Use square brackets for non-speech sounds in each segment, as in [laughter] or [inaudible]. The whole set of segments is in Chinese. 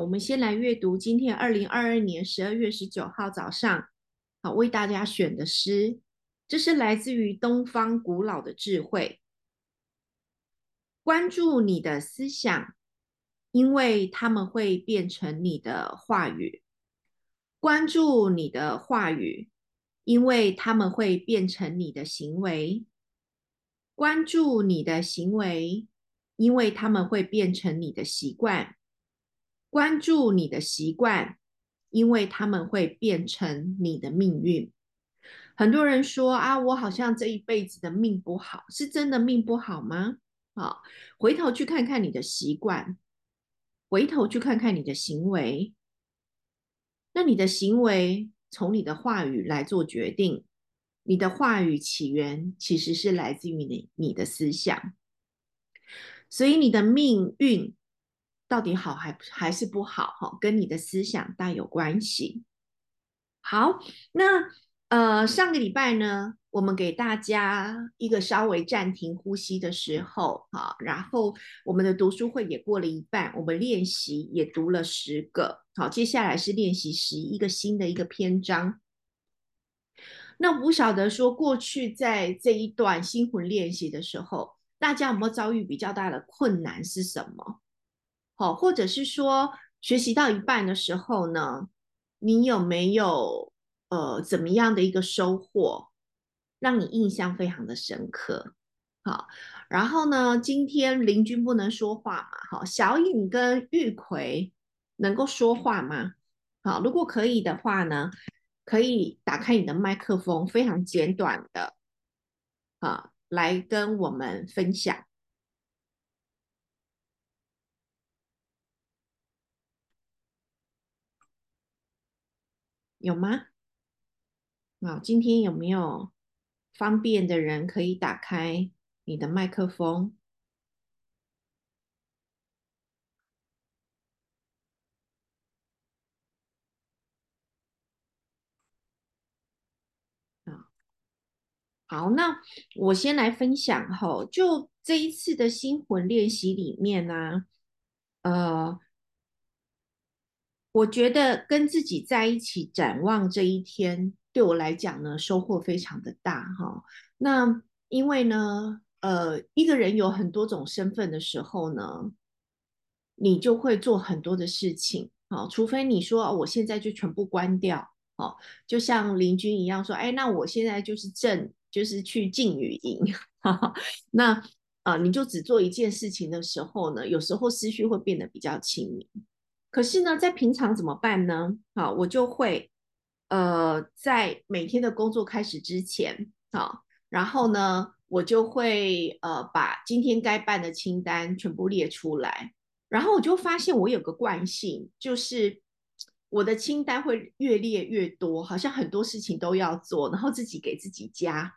我们先来阅读今天二零二二年十二月十九号早上，好为大家选的诗，这是来自于东方古老的智慧。关注你的思想，因为他们会变成你的话语；关注你的话语，因为他们会变成你的行为；关注你的行为，因为他们会变成你的习惯。关注你的习惯，因为他们会变成你的命运。很多人说啊，我好像这一辈子的命不好，是真的命不好吗？好，回头去看看你的习惯，回头去看看你的行为。那你的行为从你的话语来做决定，你的话语起源其实是来自于你你的思想，所以你的命运。到底好还还是不好？哈，跟你的思想大有关系。好，那呃，上个礼拜呢，我们给大家一个稍微暂停呼吸的时候，哈，然后我们的读书会也过了一半，我们练习也读了十个，好，接下来是练习十一个新的一个篇章。那不晓得说过去在这一段心魂练习的时候，大家有没有遭遇比较大的困难是什么？哦，或者是说学习到一半的时候呢，你有没有呃怎么样的一个收获，让你印象非常的深刻？好，然后呢，今天林君不能说话嘛？好，小颖跟玉葵能够说话吗？好，如果可以的话呢，可以打开你的麦克风，非常简短的啊，来跟我们分享。有吗？啊，今天有没有方便的人可以打开你的麦克风？啊，好，那我先来分享哈，就这一次的心魂练习里面呢，呃。我觉得跟自己在一起展望这一天，对我来讲呢，收获非常的大哈。那因为呢，呃，一个人有很多种身份的时候呢，你就会做很多的事情啊。除非你说我现在就全部关掉哦，就像林君一样说，哎，那我现在就是正，就是去禁语营。那啊，你就只做一件事情的时候呢，有时候思绪会变得比较清明。可是呢，在平常怎么办呢？好，我就会，呃，在每天的工作开始之前，好，然后呢，我就会呃把今天该办的清单全部列出来，然后我就发现我有个惯性，就是我的清单会越列越多，好像很多事情都要做，然后自己给自己加，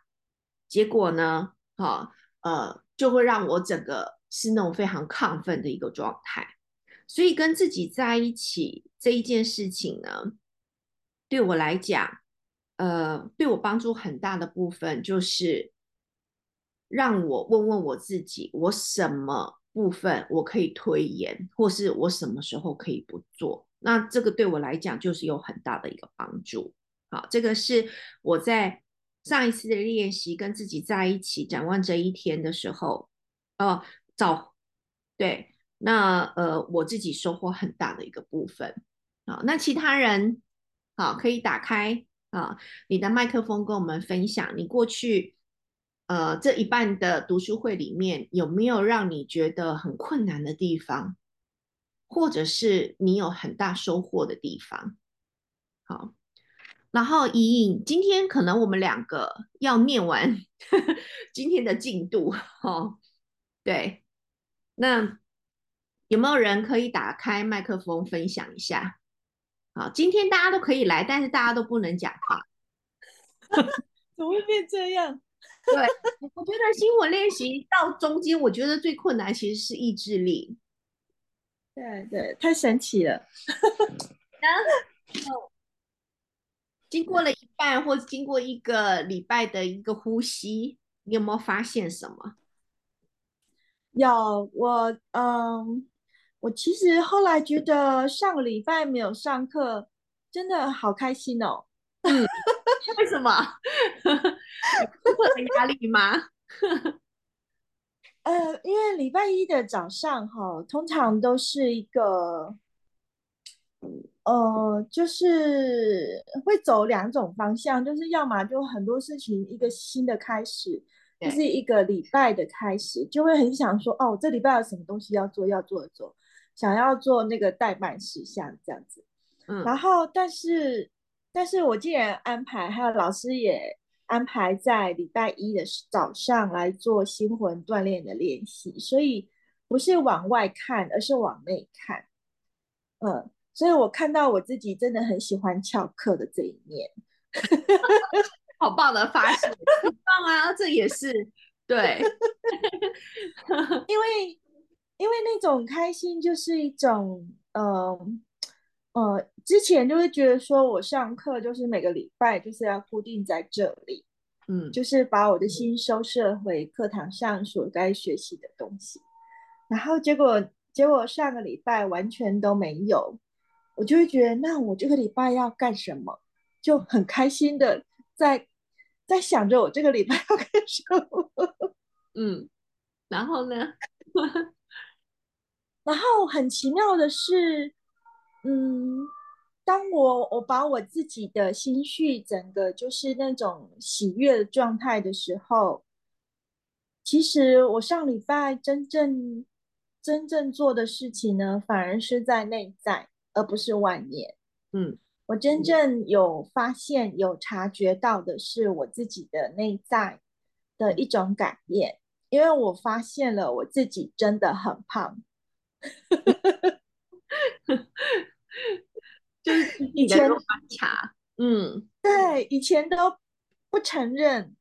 结果呢，好，呃，就会让我整个是那种非常亢奋的一个状态。所以跟自己在一起这一件事情呢，对我来讲，呃，对我帮助很大的部分就是让我问问我自己，我什么部分我可以推延，或是我什么时候可以不做？那这个对我来讲就是有很大的一个帮助。好，这个是我在上一次的练习跟自己在一起展望这一天的时候，哦，找对。那呃，我自己收获很大的一个部分啊。那其他人好，可以打开啊，你的麦克风跟我们分享，你过去呃这一半的读书会里面有没有让你觉得很困难的地方，或者是你有很大收获的地方？好，然后怡颖，今天可能我们两个要念完 [laughs] 今天的进度哦。对，那。有没有人可以打开麦克风分享一下？好，今天大家都可以来，但是大家都不能讲话。[laughs] 怎么会变这样？[laughs] 对，我觉得新火练习到中间，我觉得最困难其实是意志力。对对，太神奇了。[laughs] 然后经过了一半，或者经过一个礼拜的一个呼吸，你有没有发现什么？有，我嗯。我其实后来觉得上个礼拜没有上课，真的好开心哦。[laughs] 嗯，为什么？有课的压力吗？[laughs] 呃，因为礼拜一的早上哈，通常都是一个，呃，就是会走两种方向，就是要么就很多事情一个新的开始，就是，一个礼拜的开始，就会很想说，哦，这礼拜有什么东西要做，要做的做，想要做那个代办事项这样子。嗯，然后，但是，但是我既然安排，还有老师也安排在礼拜一的早上来做心魂锻炼的练习，所以不是往外看，而是往内看。嗯，所以我看到我自己真的很喜欢翘课的这一面。[laughs] 好棒的发现，很棒啊！这也是对，[laughs] 因为因为那种开心就是一种，呃呃，之前就会觉得说我上课就是每个礼拜就是要固定在这里，嗯就是把我的心收摄回课堂上所该学习的东西，然后结果结果上个礼拜完全都没有，我就会觉得那我这个礼拜要干什么，就很开心的在在想着我这个礼拜要干什么。[laughs] 嗯，然后呢？[laughs] 然后很奇妙的是，嗯，当我我把我自己的心绪整个就是那种喜悦的状态的时候，其实我上礼拜真正真正做的事情呢，反而是在内在，而不是外面。嗯我真正有发现、有察觉到的是我自己的内在的一种改变，因为我发现了我自己真的很胖。[laughs] 就是以前的观察，嗯对以前都不承认，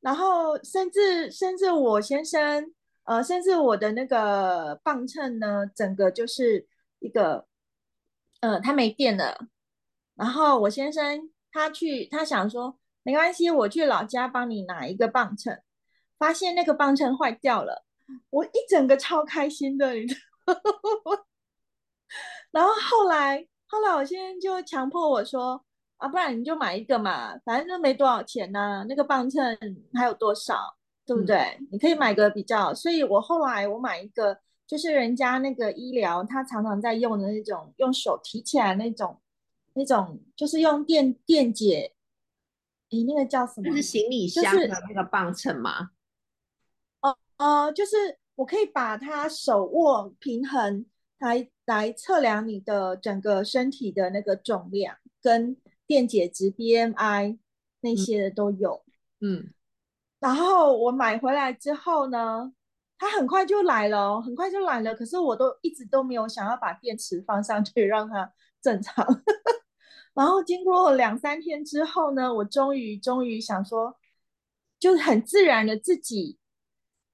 然后甚至甚至我先生，呃，甚至我的那个磅秤呢，整个就是一个，呃，它没电了。然后我先生他去，他想说没关系，我去老家帮你拿一个磅秤，发现那个磅秤坏掉了，我一整个超开心的，你知道吗？[laughs] 然后后来后来我现在就强迫我说啊，不然你就买一个嘛，反正就没多少钱呐、那个磅秤还有多少，对不嗯对？你可以买个比较，所以我后来我买一个，就是人家那个医疗他常常在用的那种，用手提起来那种，那种就是用电电解，诶，那个叫什么？就是行李箱的就是那个磅秤嘛，呃，就是我可以把它手握平衡来来测量你的整个身体的那个重量跟电解质 BMI 那嗯些的都有。嗯然后我买回来之后呢，它很快就来了哦，很快就来了。可是我都一直都没有想要把电池放上去让它正常。[laughs] 然后经过两三天之后呢，我终于终于想说，就很自然的自己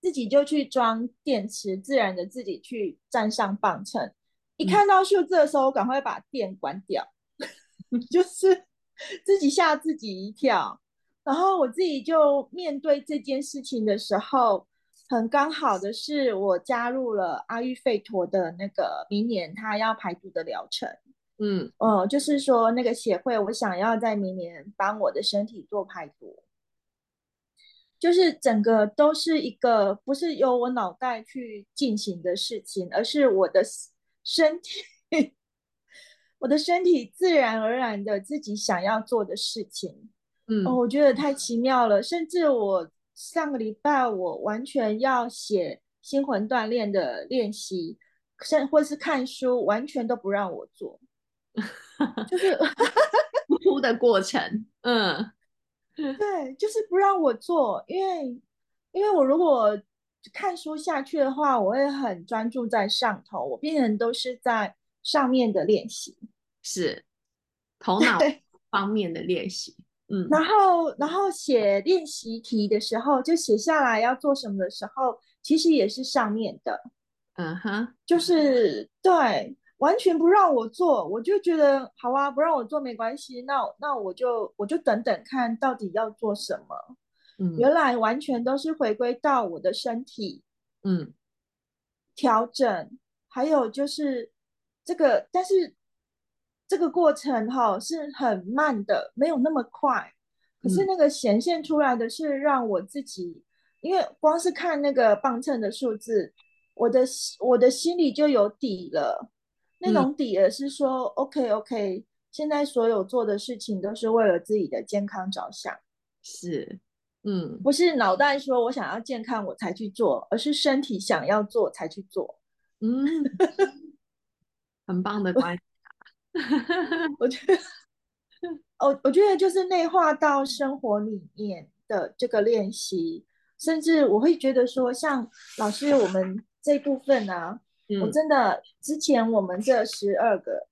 自己就去装电池，自然的自己去站上磅秤。一嗯看到数字的时候，我赶快把电关掉，[laughs] 就是自己吓自己一跳。然后我自己就面对这件事情的时候，很刚好的是我加入了阿育吠陀的那个明年他要排毒的疗程。嗯呃，就是说那个协会，我想要在明年帮我的身体做排毒，就是整个都是一个不是由我脑袋去进行的事情，而是我的身体，[laughs] 我的身体自然而然的自己想要做的事情。哦，嗯我觉得太奇妙了，甚至我上个礼拜我完全要写心魂锻炼的练习，甚或是看书，完全都不让我做，[laughs] 就是 [laughs] 突突的过程，嗯对，就是不让我做，因为因为我如果看书下去的话，我会很专注在上头，我变成都是在上面的练习。是头脑，方面的练习，嗯。然后然后写练习题的时候，就写下来要做什么的时候，其实也是上面的，嗯哼，就是对，完全不让我做，我就觉得好啊，不让我做没关系，那那我就我就等等看到底要做什么。嗯原来完全都是回归到我的身体嗯调整，还有就是这个，但是这个过程哈是很慢的，没有那么快。可是那个显现出来的是让我自己，因为光是看那个磅秤的数字，我的我的心里就有底了。那种底儿是说，OK OK，现在所有做的事情都是为了自己的健康着想。是，嗯，不是脑袋说我想要健康我才去做，而是身体想要做才去做。嗯，[laughs] 很棒的关系。[laughs] 我觉得，我我觉得就是内化到生活里面的这个练习，甚至我会觉得说，像老师我们这部分啊，我真的之前我们这十二个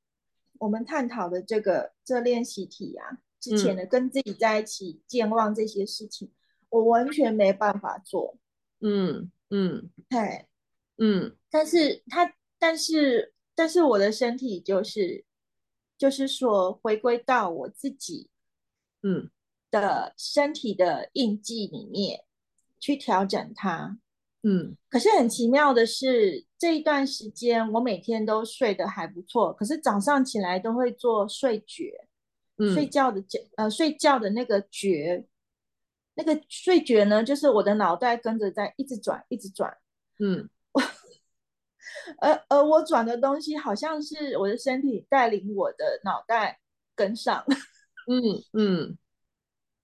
我们探讨的这个这练习题啊，之前的跟自己在一起健忘这些事情，我完全没办法做。嗯嗯，对，嗯，但是他，但是，但是我的身体就是。就是说，回归到我自己，嗯的身体的印记里面去调整它，嗯。可是很奇妙的是，这一段时间我每天都睡得还不错，可是早上起来都会做睡觉，睡觉的觉，呃，睡觉的那个觉，那个睡觉呢，就是我的脑袋跟着在一直转，一直转，嗯。[laughs] 而而我转的东西，好像是我的身体带领我的脑袋跟上，[laughs] 嗯嗯，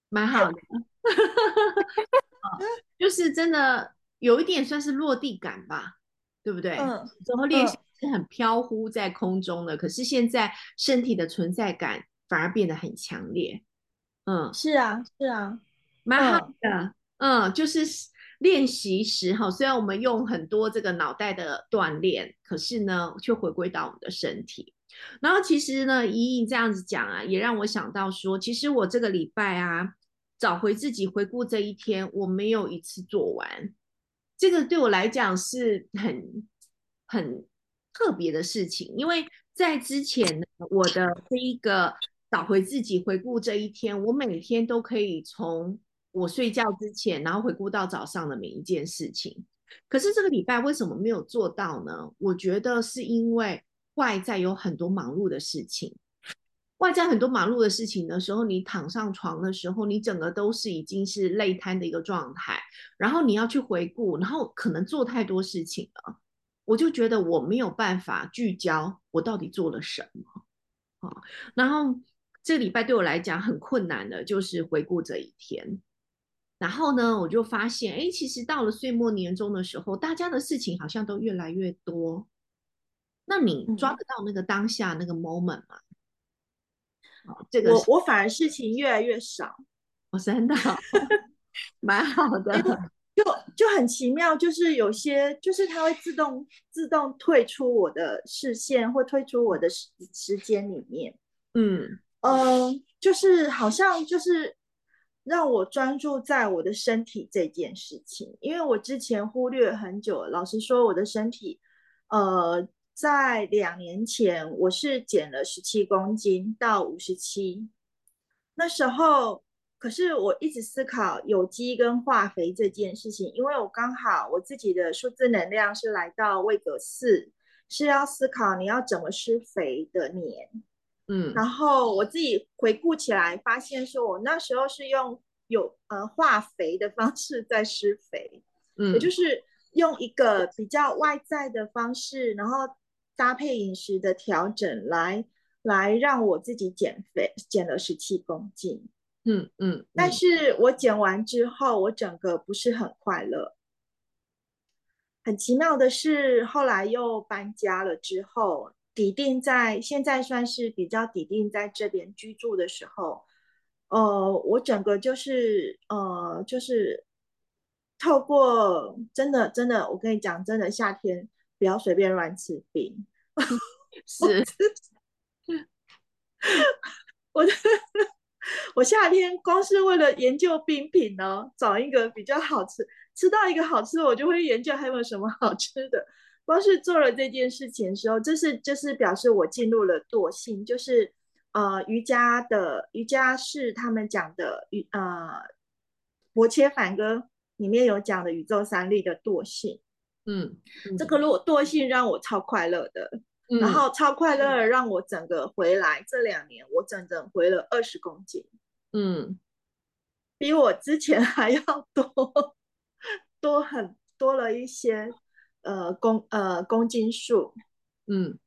蛮好的，[laughs] 就是真的有一点算是落地感吧，对不对？嗯，然后练习是很飘忽在空中的，可是现在身体的存在感反而变得很强烈，嗯，是啊是啊，蛮好的，嗯，就是。练习时哈，虽然我们用很多这个脑袋的锻炼，可是呢，却回归到我们的身体。然后其实呢，怡莹这样子讲啊，也让我想到说，其实我这个礼拜啊，找回自己，回顾这一天，我没有一次做完。这个对我来讲是很很特别的事情，因为在之前，我的这一个找回自己，回顾这一天，我每天都可以从。我睡觉之前，然后回顾到早上的每一件事情。可是这个礼拜为什么没有做到呢？我觉得是因为外在有很多忙碌的事情。外在很多忙碌的事情的时候，你躺上床的时候，你整个都是已经是累瘫的一个状态。然后你要去回顾，然后可能做太多事情了，我就觉得我没有办法聚焦，我到底做了什么啊？然后这个礼拜对我来讲很困难的，就是回顾这一天。然后呢，我就发现，哎，其实到了岁末年终的时候，大家的事情好像都越来越多。那你抓得到那个当下那个 moment 吗？哦，这个我我反而事情越来越少。我真的 [laughs] 蛮好的，就就很奇妙，就是有些就是它会自动自动退出我的视线，或退出我的时时间里面。嗯嗯，就是好像就是。让我专注在我的身体这件事情，因为我之前忽略很久。老实说，我的身体，呃，在两年前我是减了十七公斤到五十七，那时候，可是我一直思考有机跟化肥这件事情，因为我刚好我自己的数字能量是来到位格四，是要思考你要怎么施肥的年。嗯，然后我自己回顾起来，发现说我那时候是用有呃化肥的方式在施肥，嗯，也就是用一个比较外在的方式，然后搭配饮食的调整来来让我自己减肥，减了十七公斤，嗯嗯，但是我减完之后，我整个不是很快乐。很奇妙的是，后来又搬家了之后。抵定在现在算是比较抵定在这边居住的时候，呃，我整个就是呃，就是透过真的真的，我跟你讲，真的夏天不要随便乱吃冰，[laughs] 是，[laughs] 我我夏天光是为了研究冰品呢，找一个比较好吃，吃到一个好吃的，我就会研究还有什么好吃的。光是做了这件事情的时候，这是就是表示我进入了惰性，就是呃瑜伽的瑜伽是他们讲的宇呃，伯切反歌里面有讲的宇宙三力的惰性。嗯，这个惰惰性让我超快乐的，嗯然后超快乐让我整个回来这两年，我整整回了二十公斤，嗯。比我之前 [laughs] 还要多多很多了一些呃公呃公斤数，嗯。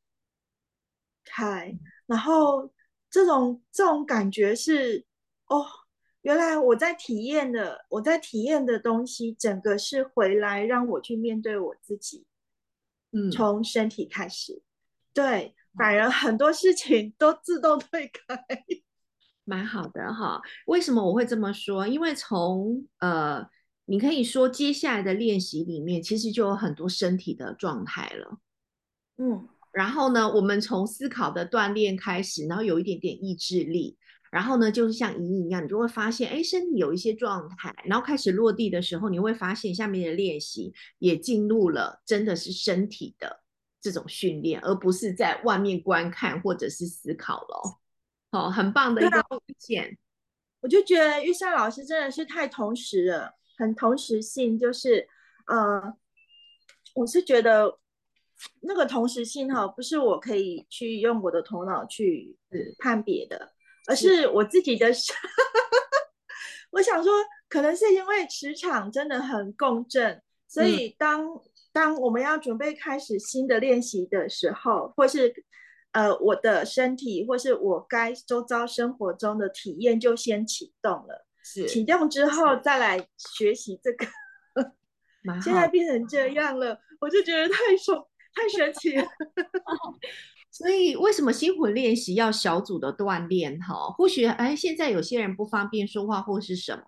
开，然后这种这种感觉是哦，原来我在体验的我在体验的东西，整个是回来让我去面对我自己，嗯，从身体开始，对，反而很多事情都自动退开。[laughs] 蛮好的哈。为什么我会这么说？因为从呃，你可以说接下来的练习里面，其实就有很多身体的状态了。嗯然后呢，我们从思考的锻炼开始，然后有一点点意志力，然后呢，就是像隐隐一样，你就会发现，哎，身体有一些状态，然后开始落地的时候，你会发现下面的练习也进入了真的是身体的这种训练，而不是在外面观看或者是思考咯。哦，很棒的一个发现。我就觉得玉山老师真的是太同时了，很同时性，就是呃，我是觉得那个同时性哈，不是我可以去用我的头脑去判别的，而是我自己的。[laughs] 我想说，可能是因为磁场真的很共振，所以当、当我们要准备开始新的练习的时候，或是呃我的身体，或是我该周遭生活中的体验就先启动了。是启动之后再来学习这个，现在变成这样了，我就觉得太神太神奇了。[laughs] [laughs] 所以为什么心魂练习要小组的锻炼？哈，或许哎，现在有些人不方便说话或是什么，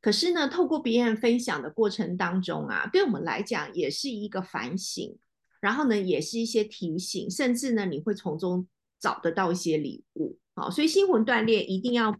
可是呢，透过别人分享的过程当中啊，对我们来讲也是一个反省，然后呢，也是一些提醒，甚至呢，你会从中找得到一些礼物。好，所以心魂锻炼一定要，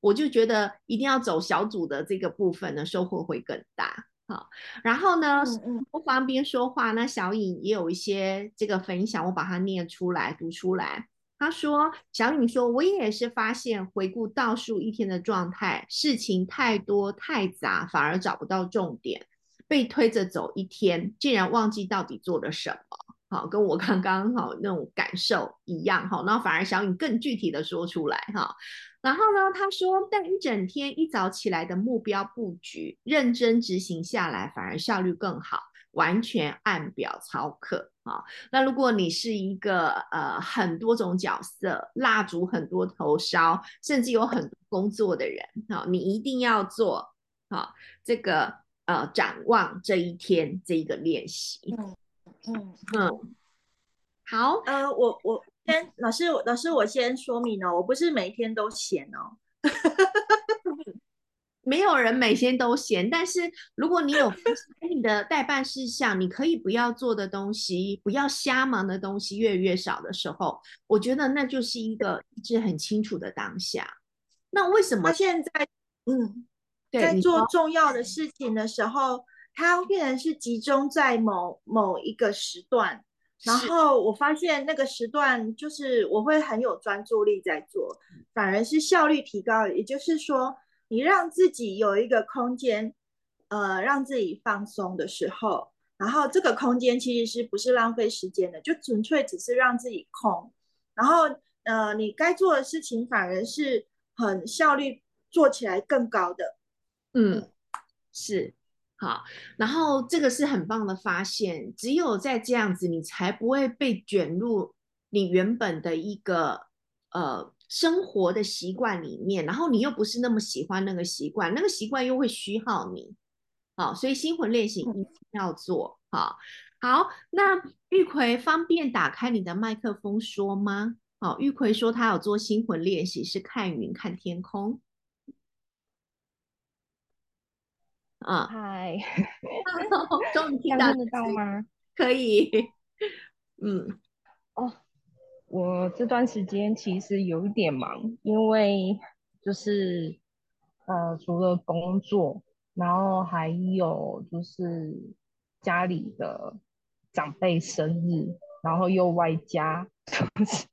我就觉得一定要走小组的这个部分呢，收获会更大。好，然后呢，不方便说话，那小颖也有一些这个分享，我把它念出来读出来。他说：“小颖说，我也是发现，回顾倒数一天的状态，事情太多太杂，反而找不到重点，被推着走一天，竟然忘记到底做了什么。好，跟我刚刚好那种感受一样。好，那反而小雨更具体的说出来。哈，然后呢，他说，但一整天一早起来的目标布局，认真执行下来，反而效率更好，完全按表操课啊。那如果你是一个呃很多种角色，蜡烛很多头烧，甚至有很多工作的人，好，你一定要做好这个呃展望这一天这一个练习。嗯嗯嗯，好，呃，我我先老师老师，我先说明哦，我不是每一天都闲哦。[laughs] 没有人每天都闲，但是如果你有你的代办事项，你可以不要做的东西，不要瞎忙的东西越来越少的时候，我觉得那就是一个一直很清楚的当下。那为什么他现在嗯，在对你做重要的事情的时候，它变成是集中在某某一个时段，然后我发现那个时段就是我会很有专注力在做，反而是效率提高。也就是说，你让自己有一个空间，呃，让自己放松的时候，然后这个空间其实是不是浪费时间的，就纯粹只是让自己空，然后呃，你该做的事情反而是很效率做起来更高的。嗯，是好，然后这个是很棒的发现，只有在这样子，你才不会被卷入你原本的一个呃生活的习惯里面，然后你又不是那么喜欢那个习惯，那个习惯又会虚耗你。好，所以心魂练习一定要做。好，好，那玉葵方便打开你的麦克风说吗？好，玉葵说他有做心魂练习，是看云看天空。啊，嗨，[laughs] 终于听到吗？可以，嗯。哦，我这段时间其实有一点忙，因为就是呃，除了工作，然后还有就是家里的长辈生日，然后又外加 [laughs] 就是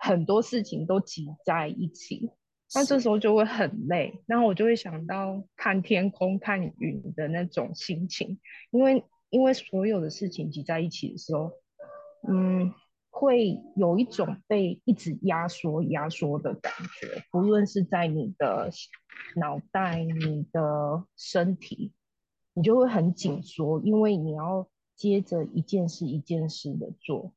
很多事情都挤在一起，那这时候就会很累，然后我就会想到看天空、看云的那种心情，因为因为所有的事情挤在一起的时候，嗯，会有一种被一直压缩、压缩的感觉，不论是在你的脑袋、你的身体，你就会很紧缩，因为你要接着一件事一件事的做。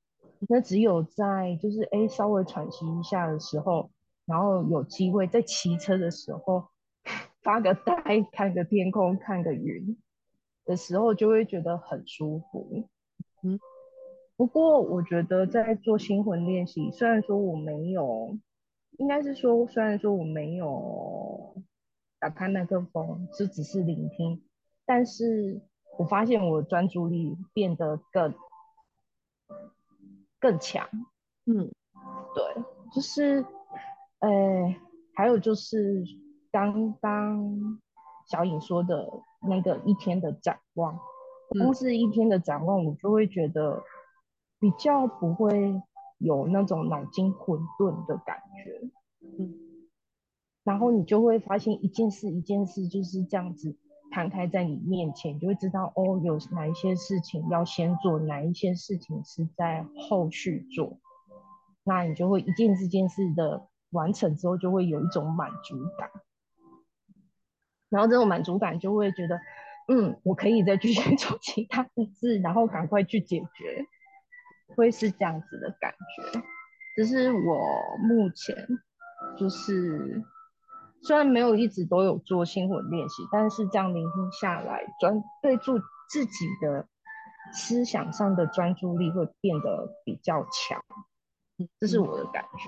那只有在就是哎稍微喘息一下的时候，然后有机会在骑车的时候发个呆，看个天空，看个云的时候，就会觉得很舒服。嗯，不过我觉得在做心魂练习，虽然说我没有，应该是说虽然说我没有打开麦克风，就只是聆听，但是我发现我专注力变得更。更强，嗯，对，就是，呃，还有就是刚刚小颖说的那个一天的展望，光是一天的展望，我就会觉得比较不会有那种脑筋混沌的感觉，嗯，然后你就会发现一件事一件事就是这样子。摊开在你面前，你就会知道哦，有哪一些事情要先做，哪一些事情是在后续做。那你就会一件这件事的完成之后，就会有一种满足感。然后这种满足感就会觉得，嗯，我可以再继续 [laughs] 做其他的事，然后赶快去解决，会是这样子的感觉。只是我目前就是。虽然没有一直都有做心魂练习，但是这样聆听下来，专对住自己的思想上的专注力会变得比较强，这是我的感觉。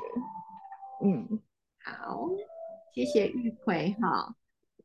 嗯，好，谢谢玉葵哈，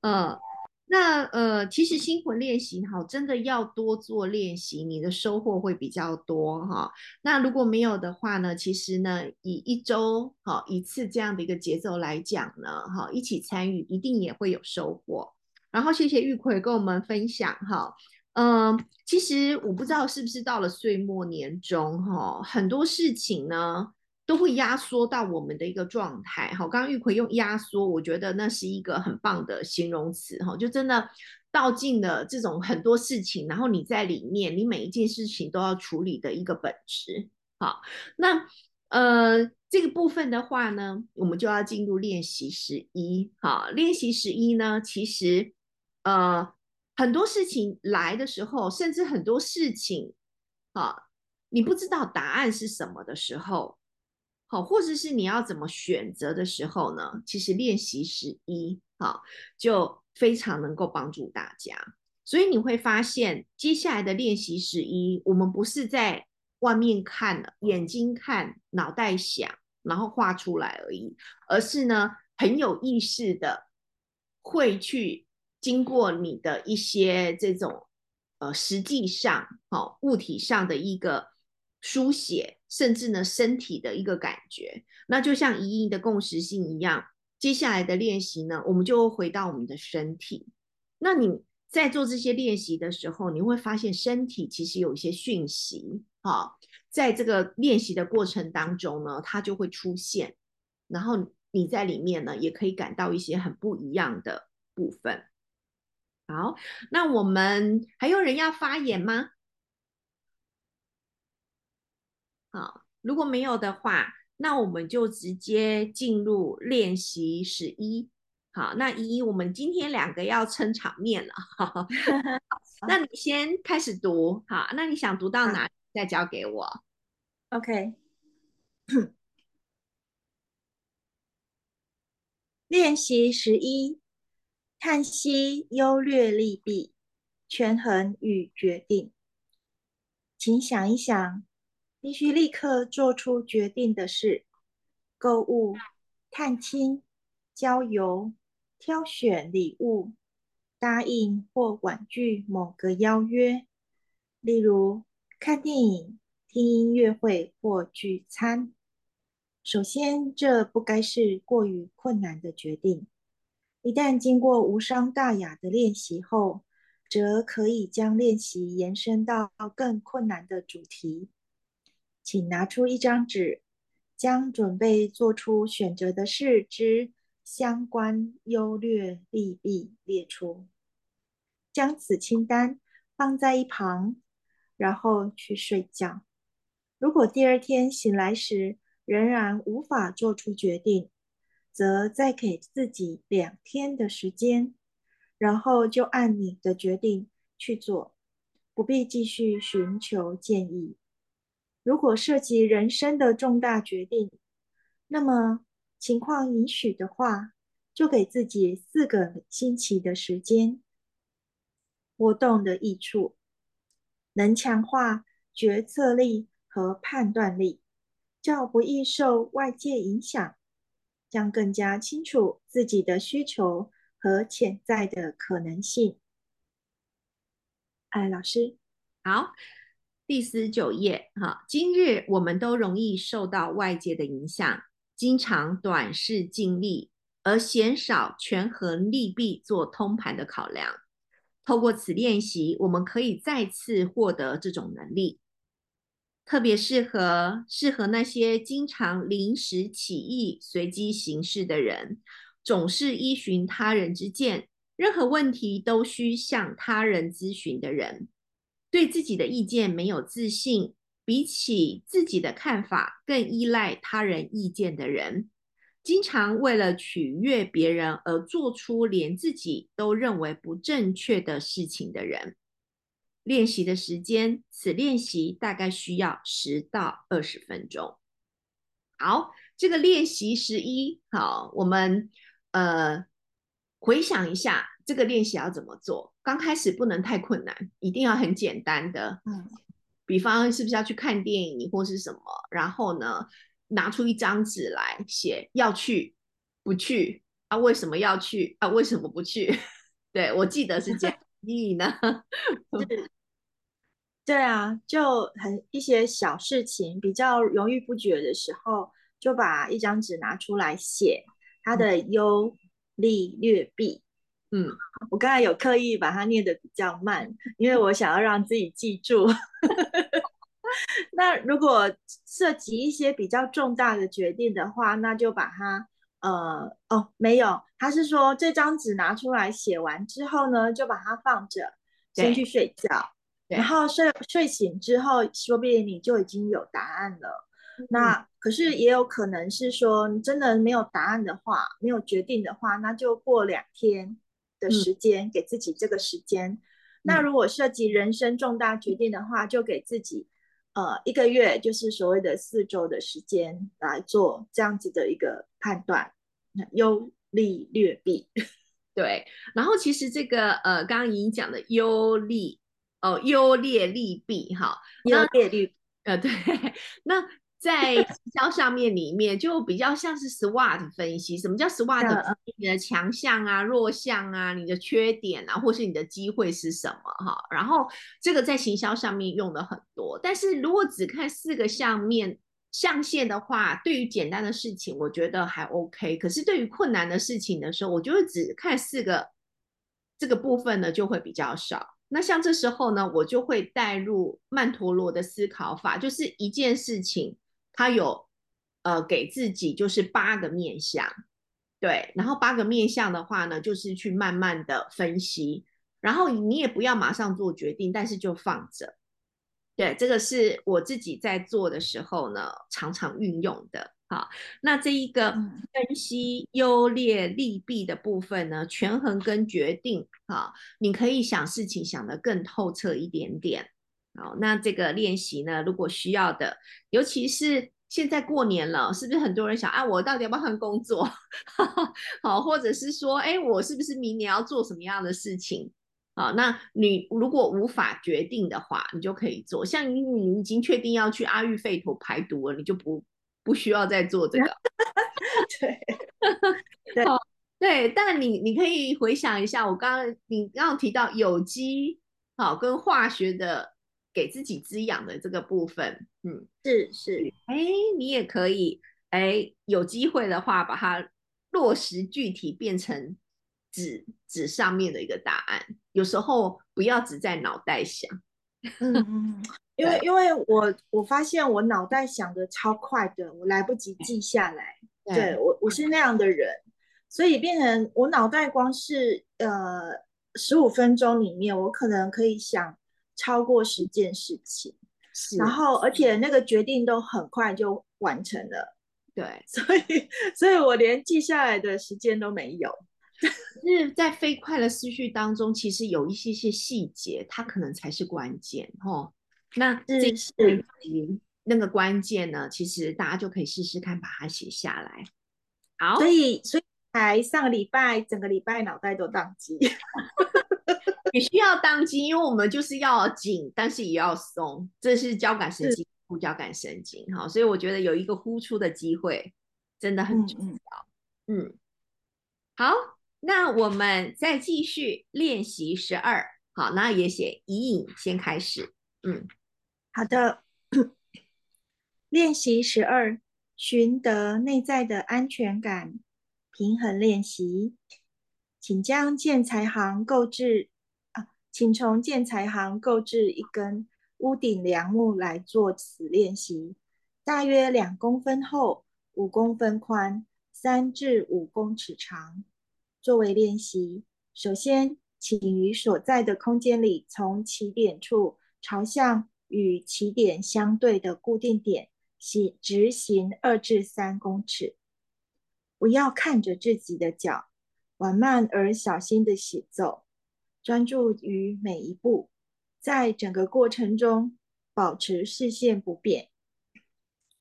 嗯。那呃，其实心魂练习哈，真的要多做练习，你的收获会比较多哈。那如果没有的话呢，其实呢，以一周哈一次这样的一个节奏来讲呢，哈，一起参与一定也会有收获。然后谢谢玉葵跟我们分享哈，嗯，其实我不知道是不是到了岁末年终哈，很多事情呢。都会压缩到我们的一个状态，好，刚刚玉葵用压缩，我觉得那是一个很棒的形容词，哈，就真的倒进了这种很多事情，然后你在里面，你每一件事情都要处理的一个本质，好，那呃这个部分的话呢，我们就要进入练习十一，好，练习十一呢，其实呃很多事情来的时候，甚至很多事情，啊，你不知道答案是什么的时候。好，或者是你要怎么选择的时候呢？其实练习十一，好，就非常能够帮助大家。所以你会发现，接下来的练习十一，我们不是在外面看了，眼睛看，脑袋想，然后画出来而已，而是呢，很有意识的会去经过你的一些这种呃，实际上，好，物体上的一个书写。甚至呢，身体的一个感觉，那就像一一的共识性一样。接下来的练习呢，我们就回到我们的身体。那你在做这些练习的时候，你会发现身体其实有一些讯息，哈，在这个练习的过程当中呢，它就会出现，然后你在里面呢，也可以感到一些很不一样的部分。好，那我们还有人要发言吗？好，如果没有的话，那我们就直接进入练习十一。好，那依依，我们今天两个要撑场面了。[laughs] 那你先开始读，好，那你想读到哪，再交给我。OK，[laughs] 练习十一，叹息优劣利弊，权衡与决定，请想一想。必须立刻做出决定的是：购物、探亲、郊游、挑选礼物、答应或婉拒某个邀约，例如看电影、听音乐会或聚餐。首先，这不该是过于困难的决定。一旦经过无伤大雅的练习后，则可以将练习延伸到更困难的主题。请拿出一张纸，将准备做出选择的事之相关优劣利弊列出，将此清单放在一旁，然后去睡觉。如果第二天醒来时仍然无法做出决定，则再给自己两天的时间，然后就按你的决定去做，不必继续寻求建议。如果涉及人生的重大决定，那么情况允许的话，就给自己四个星期的时间。活动的益处能强化决策力和判断力，较不易受外界影响。将更加清楚自己的需求和潜在的可能性。哎，老师，好，第十九页哈。今日我们都容易受到外界的影响，经常短视尽力，而鲜少权衡利弊做通盘的考量。透过此练习，我们可以再次获得这种能力。特别适合适合那些经常临时起意、随机行事的人，总是依循他人之见，任何问题都需向他人咨询的人，对自己的意见没有自信，比起自己的看法更依赖他人意见的人，经常为了取悦别人而做出连自己都认为不正确的事情的人。练习的时间，此练习大概需要十到二十分钟。好，这个练习十一，好，我们呃回想一下这个练习要怎么做。刚开始不能太困难，一定要很简单的。嗯，比方是不是要去看电影或是什么？然后呢，拿出一张纸来写要去不去啊？为什么要去啊？为什么不去？[laughs] 对我记得是这样。[laughs] 你呢？对啊，就很一些小事情比较犹豫不决的时候，就把一张纸拿出来写它的优利劣弊。嗯，我刚才有刻意把它念的比较慢，因为我想要让自己记住。[laughs] 那如果涉及一些比较重大的决定的话，那就把它呃哦没有，他是说这张纸拿出来写完之后呢，就把它放着，先去睡觉。然后睡睡醒之后，说不定你就已经有答案了。那可是也有可能是说，你真的没有答案的话，没有决定的话，那就过两天的时间，给自己这个时间。那如果涉及人生重大决定的话，就给自己呃一个月，就是所谓的四周的时间来做这样子的一个判断，优利劣弊。[laughs] 对，然后其实这个呃，刚刚已经讲的优利。哦，优劣利弊哈，优劣利，呃，对，[laughs] 那在营销上面里面就比较像是 SWOT 分析。什么叫 SWOT？你的强项啊、弱项啊、你的缺点啊，或是你的机会是什么哈？然后这个在行销上面用的很多，但是如果只看四个项面象限的话，对于简单的事情我觉得还 OK，可是对于困难的事情的时候，我就会只看四个这个部分呢，就会比较少。那像这时候呢，我就会带入曼陀罗的思考法，就是一件事情，它有呃给自己就是八个面相，对，然后八个面相的话呢，就是去慢慢的分析，然后你也不要马上做决定，但是就放着，对，这个是我自己在做的时候呢，常常运用的。好，那这一个分析优劣利弊的部分呢，权衡跟决定，哈，你可以想事情想得更透彻一点点。好，那这个练习呢，如果需要的，尤其是现在过年了，是不是很多人想啊，我到底要不要换工作？[laughs] 好，或者是说，哎，我是不是明年要做什么样的事情？好，那你如果无法决定的话，你就可以做。像你，你已经确定要去阿育吠陀排毒了，你就不。不需要再做这个，[laughs] [laughs] 对，对，对，但你你可以回想一下，我刚刚你刚刚提到有机好跟化学的给自己滋养的这个部分，嗯，是是，哎，你也可以，哎，有机会的话把它落实具体变成纸纸上面的一个答案，有时候不要只在脑袋想，[laughs] 嗯嗯。[laughs] 因为因为我我发现我脑袋想的超快的，我来不及记下来。对我我是那样的人，所以变成我脑袋光是呃十五分钟里面，我可能可以想超过十件事情，是，然后而且那个决定都很快就完成了，对，所以所以我连记下来的时间都没有。是在飞快的思绪当中，其实有一些些细节，它可能才是关键哦。那这是那个关键呢，其实大家就可以试试看，把它写下来。好，所以所以才上个礼拜整个礼拜脑袋都宕机，[laughs] 也需要当机，因为我们就是要紧，但是也要松，这是交感神经、副交感神经哈。所以我觉得有一个呼出的机会真的很重要。嗯，好。那我们再继续练习十二，好，那也写以引先开始，嗯，好的，练习十二，寻得内在的安全感，平衡练习，请将建材行购置啊，请从建材行购置一根屋顶梁木来做此练习，大约两公分厚，五公分宽，三至五公尺长。作为练习，首先，请于所在的空间里，从起点处朝向与起点相对的固定点行直行二至三公尺。不要看着自己的脚，缓慢而小心的行走，专注于每一步，在整个过程中保持视线不变。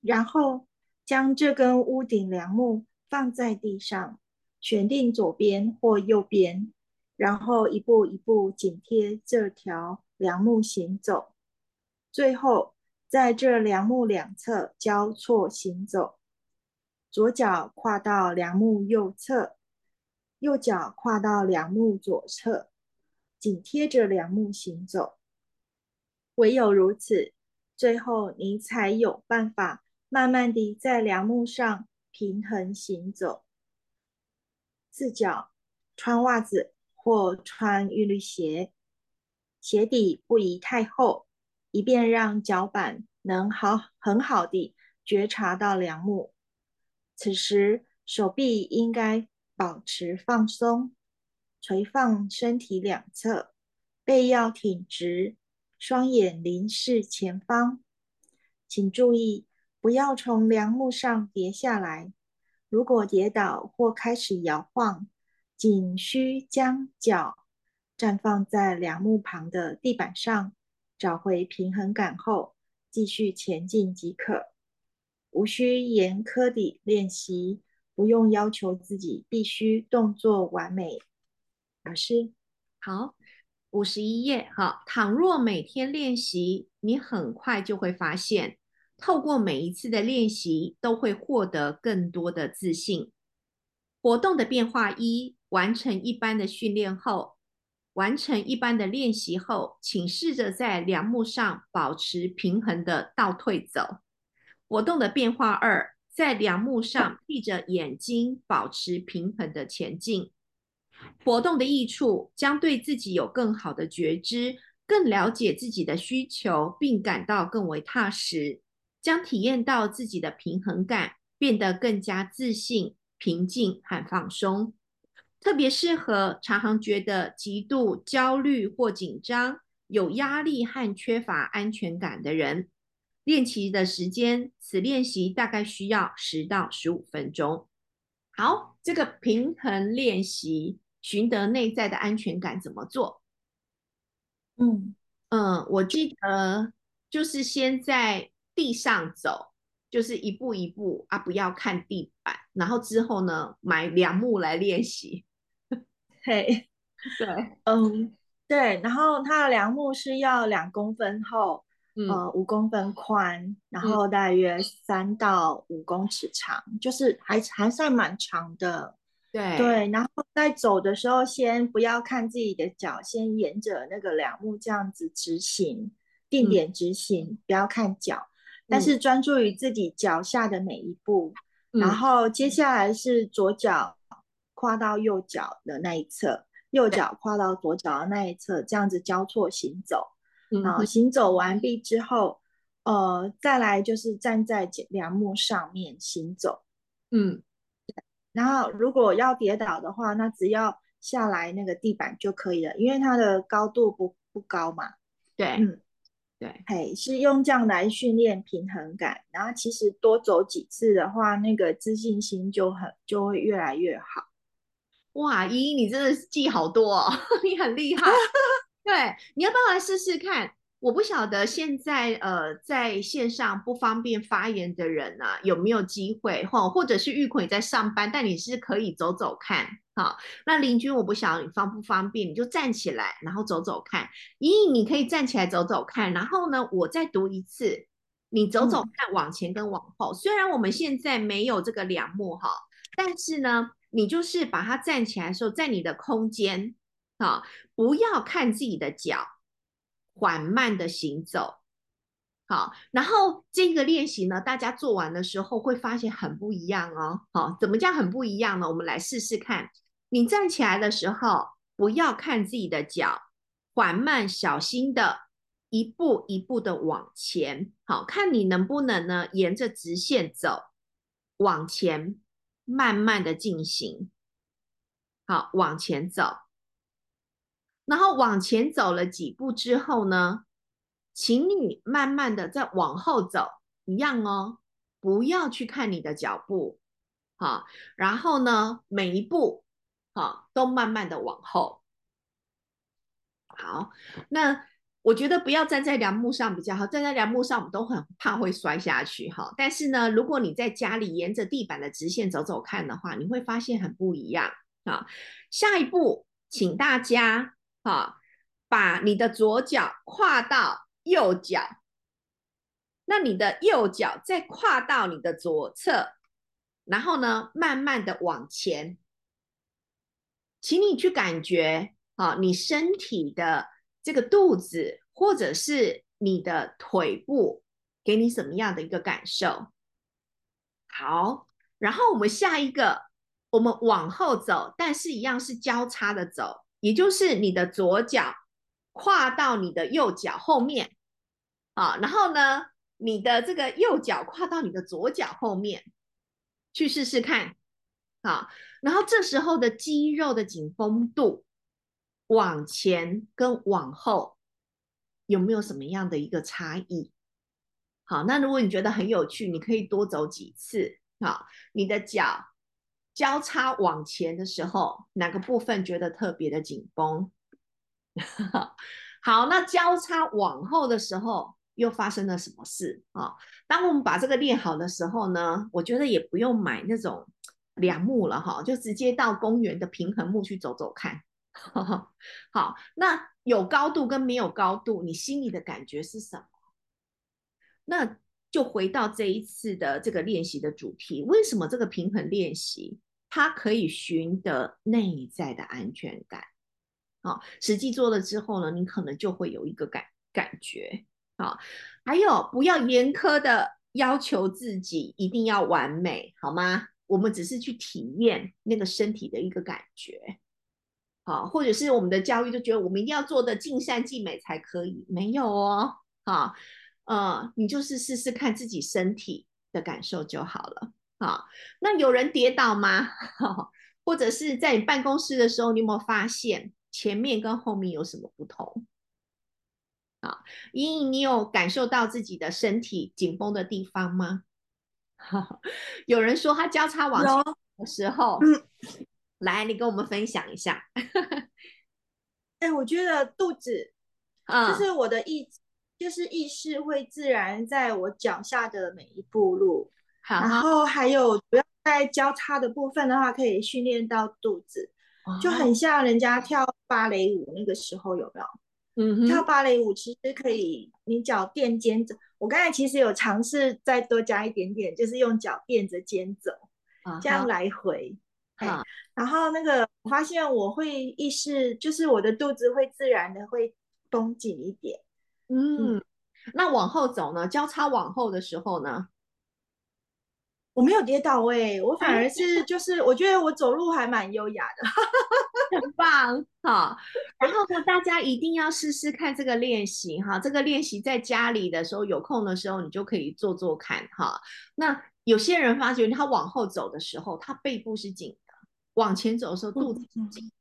然后，将这根屋顶梁木放在地上。选定左边或右边，然后一步一步紧贴这条梁木行走。最后，在这梁木两侧交错行走。左脚跨到梁木右侧，右脚跨到梁木左侧，紧贴着梁木行走。唯有如此，最后你才有办法慢慢地在梁木上平衡行走。四脚穿袜子或穿玉律鞋，鞋底不宜太厚，以便让脚板能好很好地觉察到梁木。此时手臂应该保持放松，垂放身体两侧，背要挺直，双眼凝视前方。请注意，不要从梁木上跌下来。如果跌倒或开始摇晃，仅需将脚站放在梁木旁的地板上，找回平衡感后，继续前进即可。无需严苛地练习，不用要求自己必须动作完美。老师，好，五十一页。好，倘若每天练习，你很快就会发现。透过每一次的练习，都会获得更多的自信。活动的变化一：完成一般的训练后，完成一般的练习后，请试着在梁木上保持平衡的倒退走。活动的变化二：在梁木上闭着眼睛保持平衡的前进。活动的益处将对自己有更好的觉知，更了解自己的需求，并感到更为踏实。将体验到自己的平衡感，变得更加自信、平静和放松。特别适合常常觉得极度焦虑或紧张、有压力和缺乏安全感的人。练习的时间，此练习大概需要十到十五分钟。好，这个平衡练习，寻得内在的安全感怎么做？嗯嗯，我记得就是先在。地上走就是一步一步啊，不要看地板。然后之后呢，买梁木来练习。[laughs] 嘿，对，[laughs] 嗯，对。然后它的梁木是要两公分厚，呃，五公分宽，然后大约三到五公尺长，就是还还算蛮长的。对对。然后在走的时候，先不要看自己的脚，先沿着那个两木这样子直行，定点直行，不要看脚。但是专注于自己脚下的每一步，然后接下来是左脚跨到右脚的那一侧，右脚跨到左脚的那一侧，这样子交错行走。然后行走完毕之后，呃，再来就是站在梁木上面行走。嗯，然后如果要跌倒的话，那只要下来那个地板就可以了，因为它的高度不不高嘛。对，嗯，对，嘿，是用这样来训练平衡感，然后其实多走几次的话，那个自信心就很就会越来越好。哇，依依你真的记好多哦，[laughs] 你很厉害。[laughs] 对，你要不要来试试看？我不晓得现在呃在线上不方便发言的人呢、有没有机会哈，或者是玉奎在上班，但你是可以走走看哈。那林君我不晓得你方不方便，你就站起来，然后走走看。莹莹你可以站起来走走看，然后呢我再读一次，你走走看，往前跟往后。虽然我们现在没有这个两幕哈，但是呢，你就是把它站起来的时候，在你的空间啊，不要看自己的脚。缓慢的行走，好，然后这个练习呢，大家做完的时候会发现很不一样哦。好，怎么叫很不一样呢？我们来试试看。你站起来的时候，不要看自己的脚，缓慢小心的一步一步的往前，好，看你能不能呢，沿着直线走，往前慢慢的进行，好，往前走。然后往前走了几步之后呢，请你慢慢的再往后走，一样哦，不要去看你的脚步，好，然后呢，每一步，好，都慢慢的往后。好，那我觉得不要站在梁木上比较好，站在梁木上我们都很怕会摔下去，哈。但是呢，如果你在家里沿着地板的直线走走看的话，你会发现很不一样啊。下一步，请大家。好，把你的左脚跨到右脚，那你的右脚再跨到你的左侧，然后呢，慢慢的往前，请你去感觉啊，你身体的这个肚子或者是你的腿部，给你什么样的一个感受？好，然后我们下一个，我们往后走，但是一样是交叉的走。也就是你的左脚跨到你的右脚后面啊，然后呢，你的这个右脚跨到你的左脚后面去试试看啊，然后这时候的肌肉的紧绷度往前跟往后有没有什么样的一个差异？好，那如果你觉得很有趣，你可以多走几次好，你的脚。交叉往前的时候，哪个部分觉得特别的紧绷？[laughs] 好，那交叉往后的时候又发生了什么事啊？当我们把这个练好的时候呢，我觉得也不用买那种梁木了哈，就直接到公园的平衡木去走走看。[laughs] 好，那有高度跟没有高度，你心里的感觉是什么？那。就回到这一次的这个练习的主题，为什么这个平衡练习它可以寻得内在的安全感？好，实际做了之后呢，你可能就会有一个感感觉。好，还有不要严苛的要求自己一定要完美，好吗？我们只是去体验那个身体的一个感觉。好，或者是我们的教育就觉得我们一定要做的尽善尽美才可以，没有哦。好。呃，你就是试试看自己身体的感受就好了。好，那有人跌倒吗？[laughs] 或者是在你办公室的时候，你有没有发现前面跟后面有什么不同？啊，莹莹，你有感受到自己的身体紧绷的地方吗？[laughs] 有人说他交叉往前的时候，来，你跟我们分享一下。[laughs] 哎，我觉得肚子，就是我的意。就是意识会自然在我脚下的每一步路，然后还有主要在交叉的部分的话，可以训练到肚子，就很像人家跳芭蕾舞那个时候有没有？嗯，跳芭蕾舞其实可以你脚垫肩走，我刚才其实有尝试再多加一点点，就是用脚垫着肩走，这样来回。好，然后那个我发现我会意识，就是我的肚子会自然的会绷紧一点。嗯，那往后走呢？交叉往后的时候呢？我没有跌倒哎，我反而是就是我觉得我走路还蛮优雅的，[laughs] 很棒哈。然后呢，大家一定要试试看这个练习哈。这个练习在家里的时候有空的时候，你就可以做做看哈。那有些人发觉他往后走的时候，他背部是紧的；往前走的时候，肚子是紧的。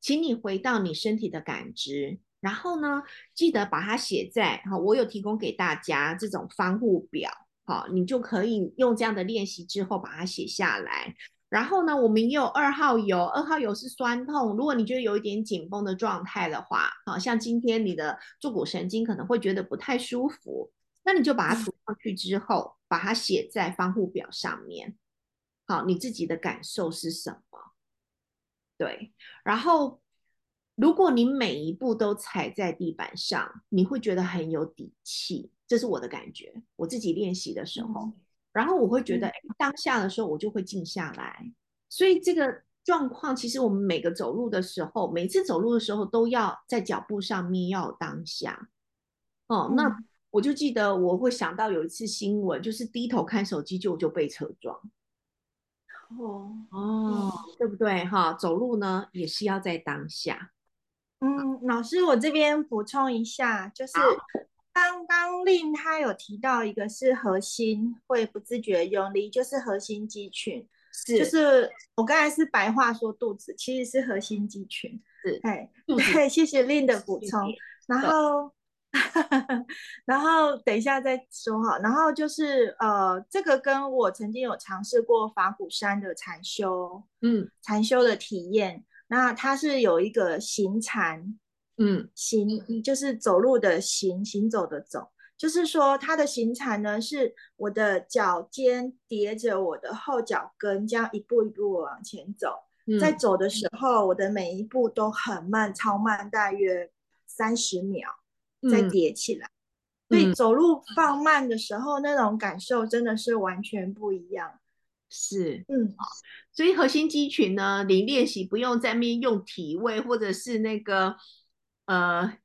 请你回到你身体的感知。然后呢，记得把它写在哈，我有提供给大家这种防护表，好，你就可以用这样的练习之后把它写下来。然后呢，我们也有二号油，二号油是酸痛。如果你觉得有一点紧绷的状态的话，好像今天你的坐骨神经可能会觉得不太舒服，那你就把它涂上去之后，把它写在防护表上面。好，你自己的感受是什么？对，然后如果你每一步都踩在地板上，你会觉得很有底气，这是我的感觉。我自己练习的时候。然后我会觉得，当下的时候我就会静下来。所以这个状况，其实我们每个走路的时候，每次走路的时候都要在脚步上面要有当下。哦，那我就记得我会想到有一次新闻，就是低头看手机就就被车撞。哦哦，对不对？哈，走路呢也是要在当下。嗯，老师，我这边补充一下，就是。刚刚令他有提到一个是核心会不自觉用力，就是核心肌群，是，就是。我刚才是白话说肚子，其实是核心肌群，是，哎，对，谢谢令的补充，然后，[laughs] 然后等一下再说哈，然后就是呃，这个跟我曾经有尝试过法鼓山的禅修，嗯，禅修的体验，那它是有一个行禅。嗯，行就是走路的行，行走的走，就是说它的行禅呢，是我的脚尖叠着我的后脚跟，这样一步一步往前走。在走的时候，我的每一步都很慢，超慢，大约三十秒再叠起来。所以走路放慢的时候，那种感受真的是完全不一样。是，嗯，所以核心肌群呢，你练习不用在面用体位或者是那个。呃，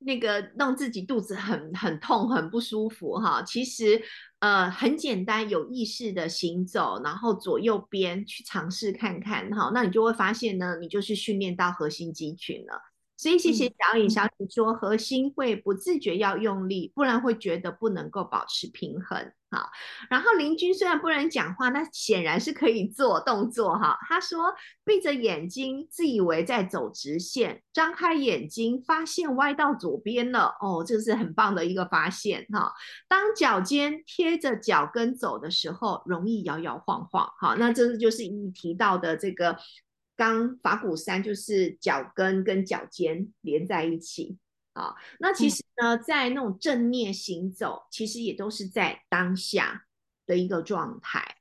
那个让自己肚子很很痛、很不舒服哈，其实呃很简单，有意识的行走，然后左右边去尝试看看哈，那你就会发现呢，你就是训练到核心肌群了。所以谢谢小颖，小颖说核心会不自觉要用力，不然会觉得不能够保持平衡。好，然后邻居虽然不能讲话，那显然是可以做动作哈。他说闭着眼睛，自以为在走直线，张开眼睛发现歪到左边了。哦，这是很棒的一个发现哈。当脚尖贴着脚跟走的时候，容易摇摇晃晃。好，那这就是你提到的这个。刚法鼓山就是脚跟跟脚尖连在一起啊，那其实呢，在那种正念行走，其实也都是在当下的一个状态，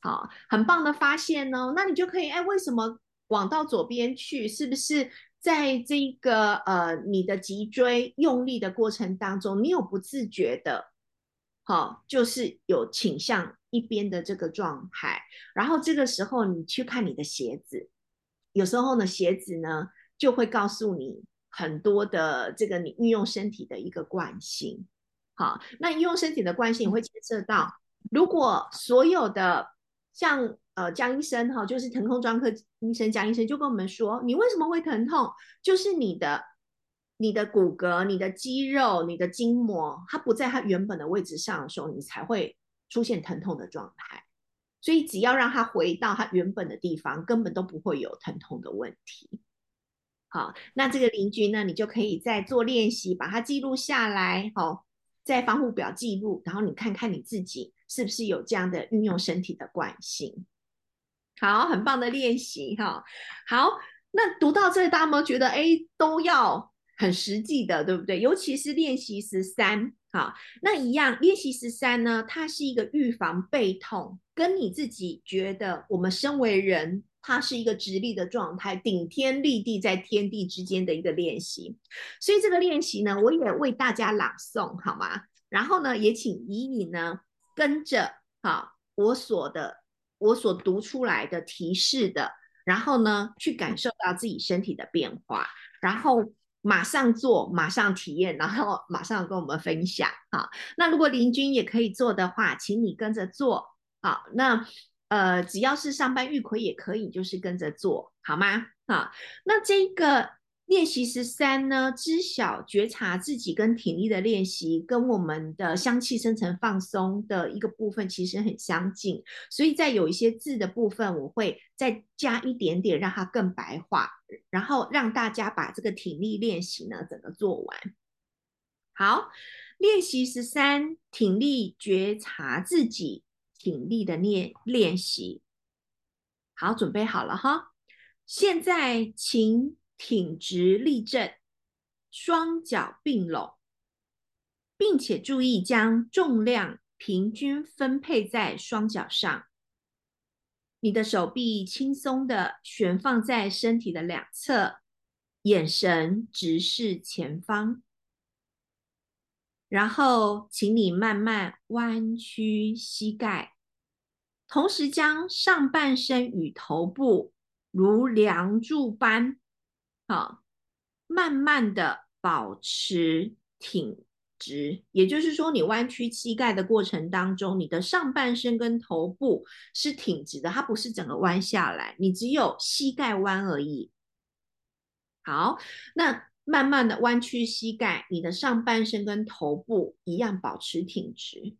好，很棒的发现呢。那你就可以，哎，为什么往到左边去？是不是在这个呃你的脊椎用力的过程当中，你有不自觉的，好，就是有倾向一边的这个状态，然后这个时候你去看你的鞋子。有时候呢，鞋子呢就会告诉你很多的这个你运用身体的一个惯性。好，那运用身体的惯性也会牵涉到，如果所有的像呃江医生哈，就是疼痛专科医生江医生就跟我们说，你为什么会疼痛？就是你的你的骨骼、你的肌肉、你的筋膜，它不在它原本的位置上的时候，你才会出现疼痛的状态。所以只要让它回到它原本的地方，根本都不会有疼痛的问题。好，那这个邻居呢，你就可以再做练习，把它记录下来，好，在防护表记录，然后你看看你自己是不是有这样的运用身体的惯性。好，很棒的练习哈。好，那读到这，大家有没有觉得，哎，都要很实际的，对不对？尤其是练习十三。好，那一样练习十三呢？它是一个预防背痛，跟你自己觉得我们身为人，它是一个直立的状态，顶天立地在天地之间的一个练习。所以这个练习呢，我也为大家朗诵好吗？然后呢，也请怡颖呢跟着好我所的我所读出来的提示的，然后呢去感受到自己身体的变化，然后。马上做，马上体验，然后马上跟我们分享啊。那如果林军也可以做的话，请你跟着做好。那呃，只要是上班玉葵也可以，就是跟着做好吗？好，那这个练习十三呢，知晓觉察自己跟体力的练习，跟我们的香气生成放松的一个部分其实很相近，所以在有一些字的部分，我会再加一点点，让它更白话，然后让大家把这个体力练习呢整个做完。好，练习十三，挺力觉察自己挺力的练练习。好，准备好了哈，现在请。挺直立正，双脚并拢，并且注意将重量平均分配在双脚上。你的手臂轻松的悬放在身体的两侧，眼神直视前方。然后，请你慢慢弯曲膝盖，同时将上半身与头部如梁柱般。好，慢慢的保持挺直，也就是说，你弯曲膝盖的过程当中，你的上半身跟头部是挺直的，它不是整个弯下来，你只有膝盖弯而已。好，那慢慢的弯曲膝盖，你的上半身跟头部一样保持挺直。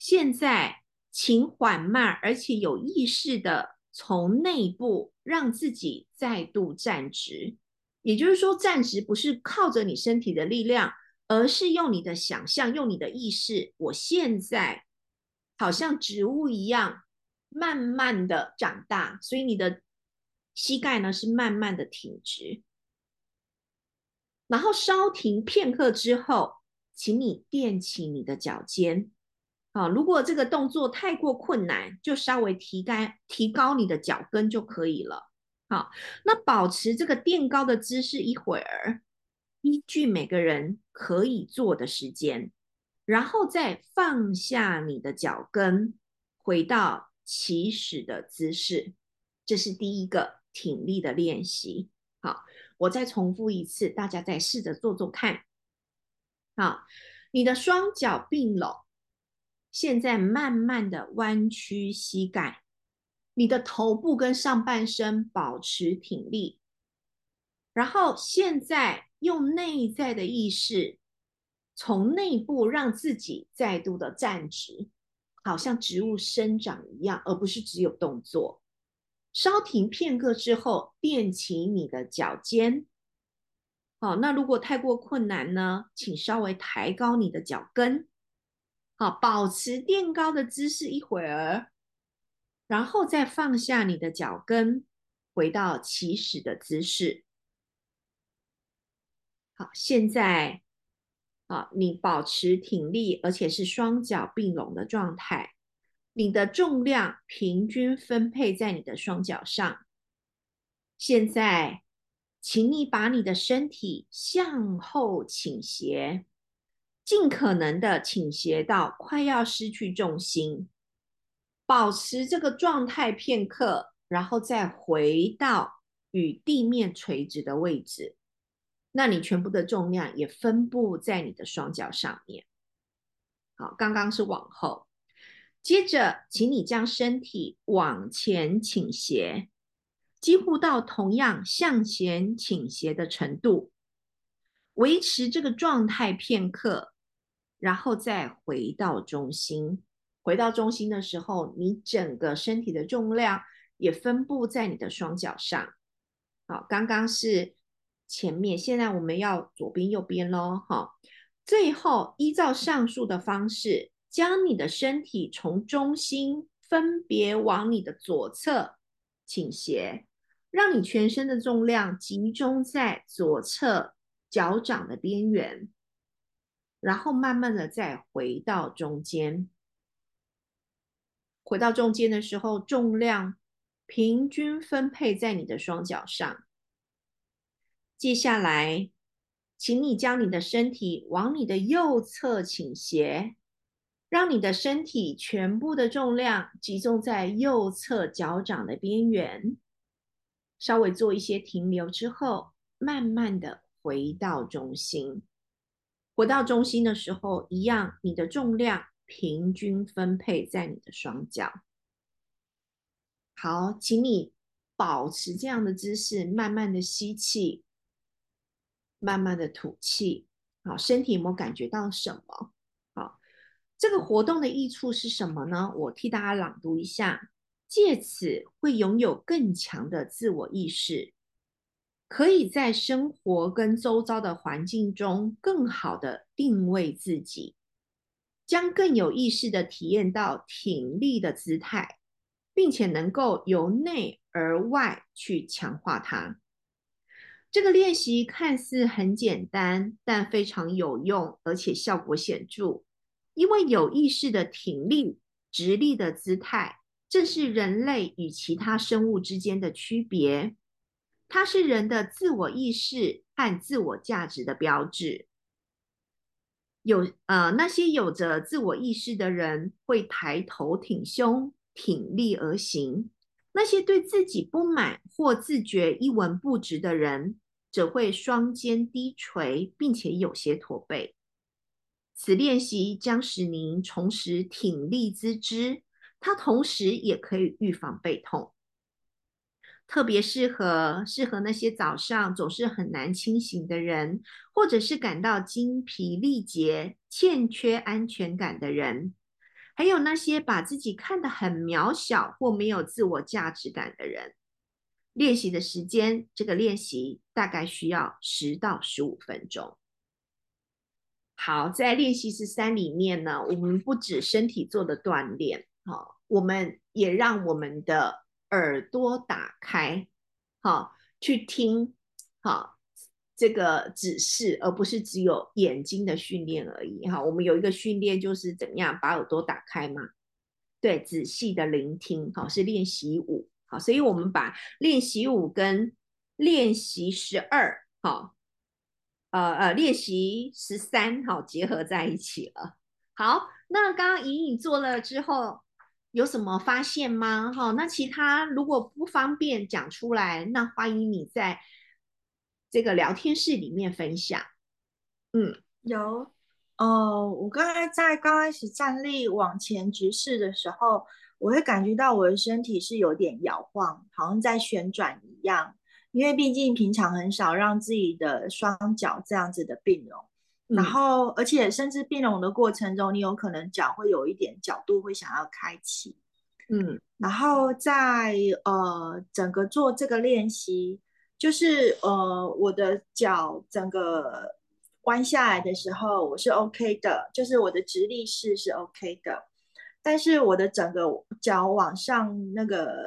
现在，请缓慢而且有意识的。从内部让自己再度站直，也就是说，站直不是靠着你身体的力量，而是用你的想象，用你的意识。我现在好像植物一样，慢慢的长大，所以你的膝盖呢是慢慢的挺直，然后稍停片刻之后，请你垫起你的脚尖。好，如果这个动作太过困难，就稍微提高提高你的脚跟就可以了。好，那保持这个垫高的姿势一会儿，依据每个人可以做的时间，然后再放下你的脚跟，回到起始的姿势。这是第一个挺立的练习。好，我再重复一次，大家再试着做做看。好，你的双脚并拢。现在慢慢的弯曲膝盖，你的头部跟上半身保持挺立，然后现在用内在的意识，从内部让自己再度的站直，好像植物生长一样，而不是只有动作。稍停片刻之后，垫起你的脚尖。好，那如果太过困难呢，请稍微抬高你的脚跟。好，保持垫高的姿势一会儿，然后再放下你的脚跟，回到起始的姿势。好，现在，啊，你保持挺立，而且是双脚并拢的状态。你的重量平均分配在你的双脚上。现在，请你把你的身体向后倾斜。尽可能的倾斜到快要失去重心，保持这个状态片刻，然后再回到与地面垂直的位置。那你全部的重量也分布在你的双脚上面。好，刚刚是往后，接着请你将身体往前倾斜，几乎到同样向前倾斜的程度，维持这个状态片刻。然后再回到中心，回到中心的时候，你整个身体的重量也分布在你的双脚上。好，刚刚是前面，现在我们要左边右边喽。哈，最后依照上述的方式，将你的身体从中心分别往你的左侧倾斜，让你全身的重量集中在左侧脚掌的边缘。然后慢慢的再回到中间，回到中间的时候，重量平均分配在你的双脚上。接下来，请你将你的身体往你的右侧倾斜，让你的身体全部的重量集中在右侧脚掌的边缘。稍微做一些停留之后，慢慢的回到中心。回到中心的时候，一样，你的重量平均分配在你的双脚。好，请你保持这样的姿势，慢慢的吸气，慢慢的吐气。好，身体有没有感觉到什么？好，这个活动的益处是什么呢？我替大家朗读一下：借此会拥有更强的自我意识，可以在生活跟周遭的环境中更好的定位自己，将更有意识的体验到挺立的姿态，并且能够由内而外去强化它。这个练习看似很简单，但非常有用，而且效果显著。因为有意识的挺立、直立的姿态，正是人类与其他生物之间的区别。它是人的自我意识和自我价值的标志。有呃，那些有着自我意识的人会抬头挺胸、挺立而行；那些对自己不满或自觉一文不值的人，则会双肩低垂，并且有些驼背。此练习将使您重拾挺立姿姿，它同时也可以预防背痛，特别适合适合那些早上总是很难清醒的人，或者是感到精疲力竭、欠缺安全感的人，还有那些把自己看得很渺小或没有自我价值感的人。练习的时间，这个练习大概需要十到十五分钟。好，在练习十三里面呢，我们不止身体做的锻炼，好，我们也让我们的耳朵打开，好，去听，好这个指示，而不是只有眼睛的训练而已。哈，我们有一个训练就是怎么样把耳朵打开嘛？对，仔细的聆听，好，是练习五。好，所以我们把练习五跟练习十二，好，呃呃，练习十三，好，结合在一起了。好，那刚刚隐隐做了之后，有什么发现吗？哈，那其他如果不方便讲出来，那欢迎你在这个聊天室里面分享。嗯，有，哦，我刚才在刚开始站立往前直视的时候。我会感觉到我的身体是有点摇晃，好像在旋转一样。因为毕竟平常很少让自己的双脚这样子的并拢，然后而且甚至并拢的过程中，你有可能脚会有一点角度会想要开启。嗯，然后在呃整个做这个练习，就是呃我的脚整个弯下来的时候，我是 OK 的，就是我的直立式是 OK 的。但是我的整个脚往上那个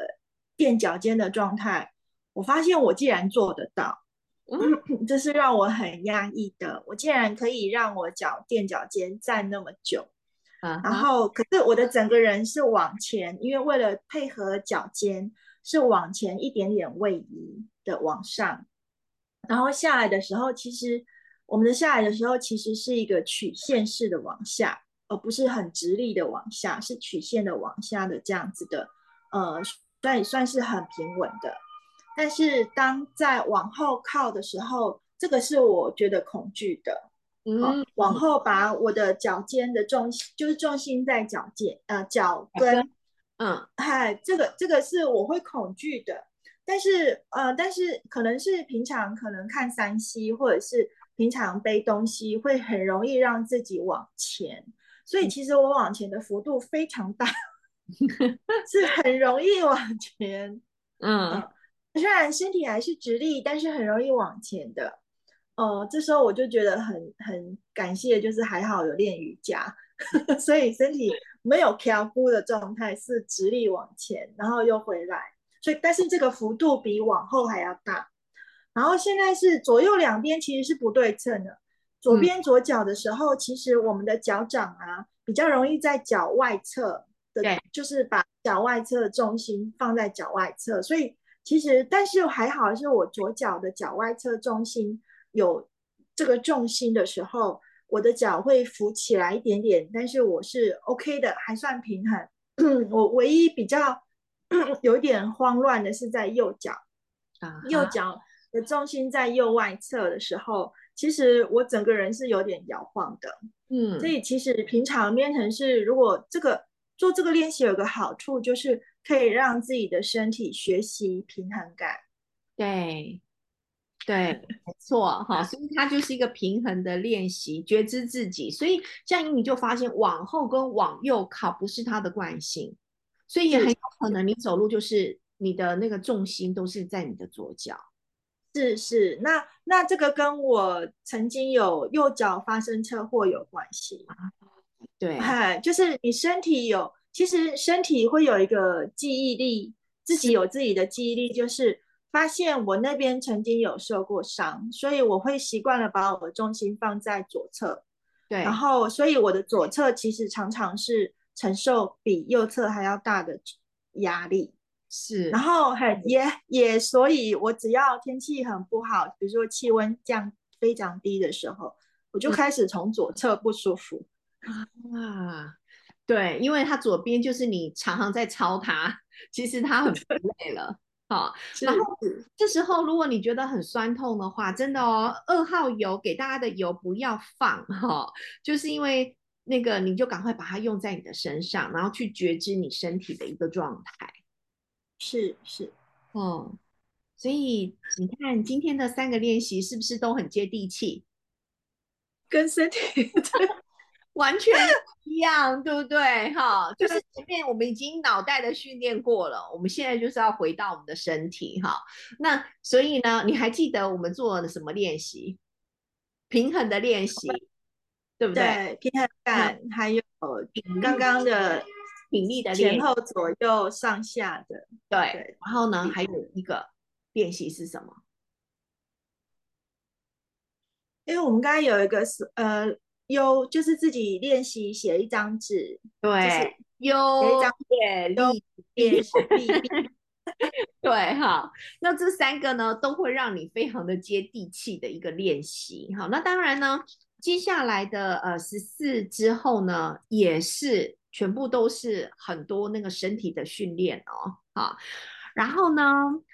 垫脚尖的状态，我发现我既然做得到，这是让我很压抑的。我竟然可以让我脚垫脚尖站那么久，啊然后可是我的整个人是往前，因为为了配合脚尖是往前一点点位移的往上，然后下来的时候，其实我们的下来的时候其实是一个曲线式的往下。而不是很直立的往下，是曲线的往下的这样子的，呃，算算是很平稳的。但是当在往后靠的时候，这个是我觉得恐惧的。嗯，往后把我的脚尖的重心，就是重心在脚尖，呃，脚跟，嗯，嗨，这个这个是我会恐惧的。但是，呃，但是可能是平常可能看山西，或者是平常背东西，会很容易让自己往前。所以其实我往前的幅度非常大，[laughs] 是很容易往前。嗯，虽然身体还是直立，但是很容易往前的。哦，这时候我就觉得很很感谢，就是还好有练瑜伽，[laughs] 所以身体没有飘忽的状态，是直立往前，然后又回来。所以，但是这个幅度比往后还要大。然后现在是左右两边其实是不对称的。左边左脚的时候，其实我们的脚掌啊比较容易在脚外侧的，就是把脚外侧的重心放在脚外侧，所以其实但是还好是我左脚的脚外侧重心有这个重心的时候，我的脚会浮起来一点点，但是我是 OK 的，还算平衡。[clears throat] 我唯一比较 [clears throat] 有点慌乱的是在右脚，右脚的重心在右外侧的时候。其实我整个人是有点摇晃的，嗯，所以其实平常变成是，如果这个做这个练习有个好处，就是可以让自己的身体学习平衡感。对，对，没错，哈，所以它就是一个平衡的练习，觉知自己。所以这样你就发现往后跟往右靠不是它的惯性，所以也很有可能你走路就是你的那个重心都是在你的左脚。是是，那那这个跟我曾经有右脚发生车祸有关系。对，嗨，就是你身体有，其实身体会有一个记忆力，自己有自己的记忆力，就是发现我那边曾经有受过伤，所以我会习惯了把我的重心放在左侧。对，然后所以我的左侧其实常常是承受比右侧还要大的压力。是，然后很也也，所以我只要天气很不好，比如说气温降非常低的时候，我就开始从左侧不舒服啊。对，因为它左边就是你常常在抄它，其实它很累了。好，[laughs] 然后这时候如果你觉得很酸痛的话，真的哦，二号油给大家的油不要放哈，就是因为那个你就赶快把它用在你的身上，然后去觉知你身体的一个状态。是是，哦，所以你看今天的三个练习是不是都很接地气，跟身体 [laughs] 完全一样，对不对？哈，就是前面我们已经脑袋的训练过了，我们现在就是要回到我们的身体，哈。那所以呢，你还记得我们做了什么练习？平衡的练习，对不对？平衡感，还有刚刚的。挺力的前后左右上下的，对。然后呢，还有一个练习是什么？因为我们刚刚有一个是呃，有就是自己练习写一张纸，对，有一张练练习，[laughs] 对哈。那这三个呢，都会让你非常的接地气的一个练习。好，那当然呢，接下来的呃十四之后呢，也是。全部都是很多那个身体的训练哦，好，然后呢，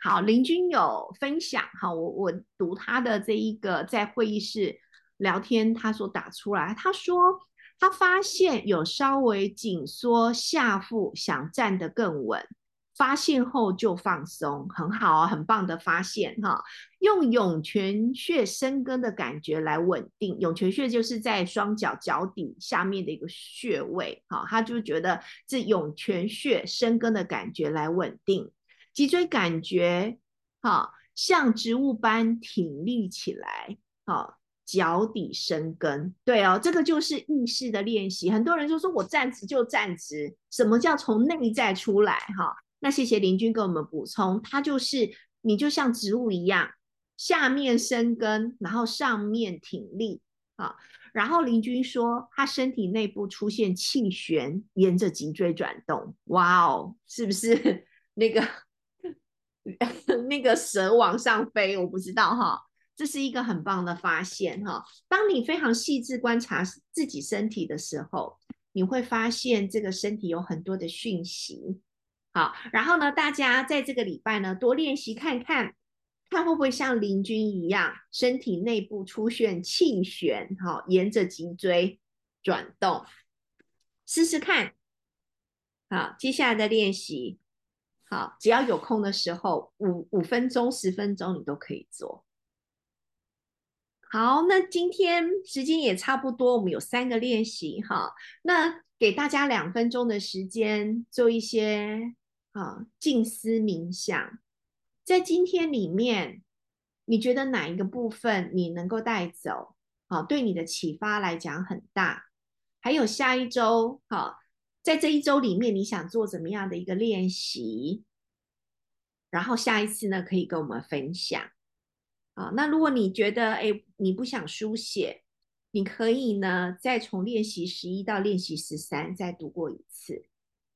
好，林君有分享，哈，我我读他的这一个在会议室聊天，他所打出来，他说他发现有稍微紧缩下腹，想站得更稳。发现后就放松，很好啊，很棒的发现哈。用涌泉穴生根的感觉来稳定，涌泉穴就是在双脚脚底下面的一个穴位哈。他就觉得这涌泉穴生根的感觉来稳定脊椎，感觉哈像植物般挺立起来，哈脚底生根。对哦，这个就是意识的练习。很多人就说我站直就站直，什么叫从内在出来哈？那谢谢林君给我们补充，它就是你就像植物一样，下面生根，然后上面挺立啊。然后林君说，他身体内部出现气旋，沿着脊椎转动。哇哦，是不是 [laughs] 那个 [laughs] 那个蛇往上飞？我不知道哈，这是一个很棒的发现哈。当你非常细致观察自己身体的时候，你会发现这个身体有很多的讯息。好，然后呢，大家在这个礼拜呢，多练习看看，看会不会像林君一样，身体内部出现气旋，好，沿着脊椎转动，试试看。好，接下来的练习，好，只要有空的时候，五五分钟、十分钟，你都可以做。好，那今天时间也差不多，我们有三个练习，哈，那给大家两分钟的时间做一些。啊，静思冥想，在今天里面，你觉得哪一个部分你能够带走？好，对你的启发来讲很大。还有下一周，好，在这一周里面，你想做怎么样的一个练习？然后下一次呢，可以跟我们分享。啊，那如果你觉得哎，你不想书写，你可以呢，再从练习十一到练习十三再读过一次。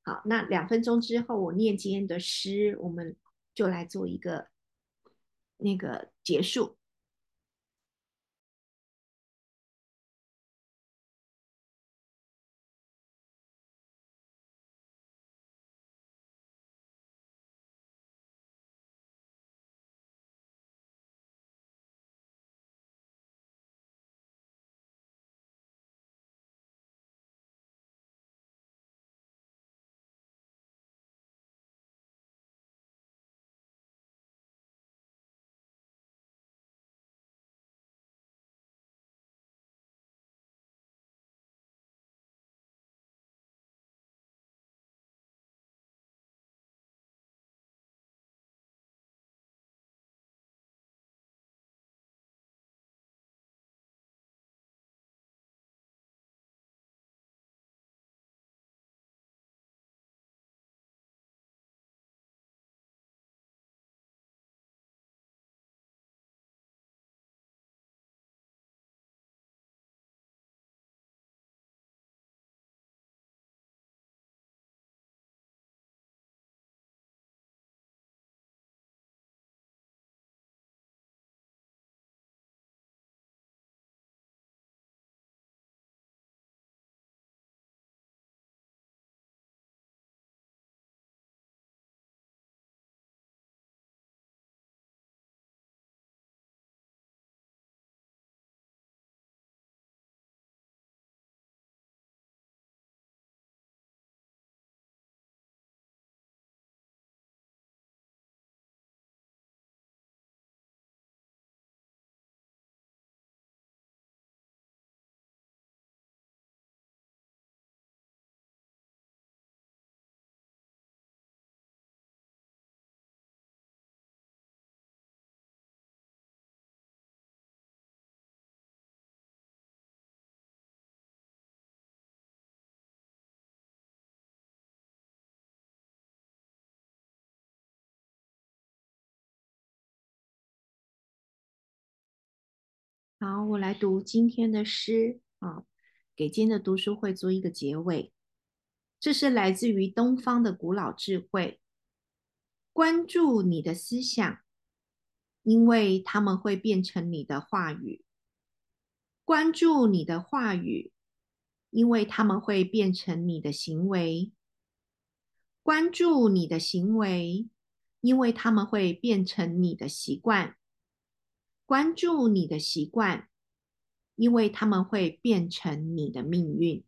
好，那两分钟之后，我念今天的诗，我们就来做一个那个结束。好，我来读今天的诗啊，给今天的读书会做一个结尾。这是来自于东方的古老智慧。关注你的思想，因为他们会变成你的话语；关注你的话语，因为他们会变成你的行为；关注你的行为，因为他们会变成你的习惯；关注你的习惯，因为他们会变成你的命运。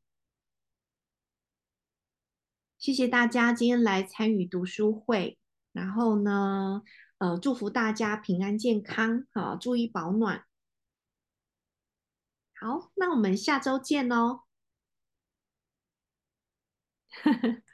谢谢大家今天来参与读书会。然后呢，呃，祝福大家平安健康，好，注意保暖。好，那我们下周见哦。[laughs]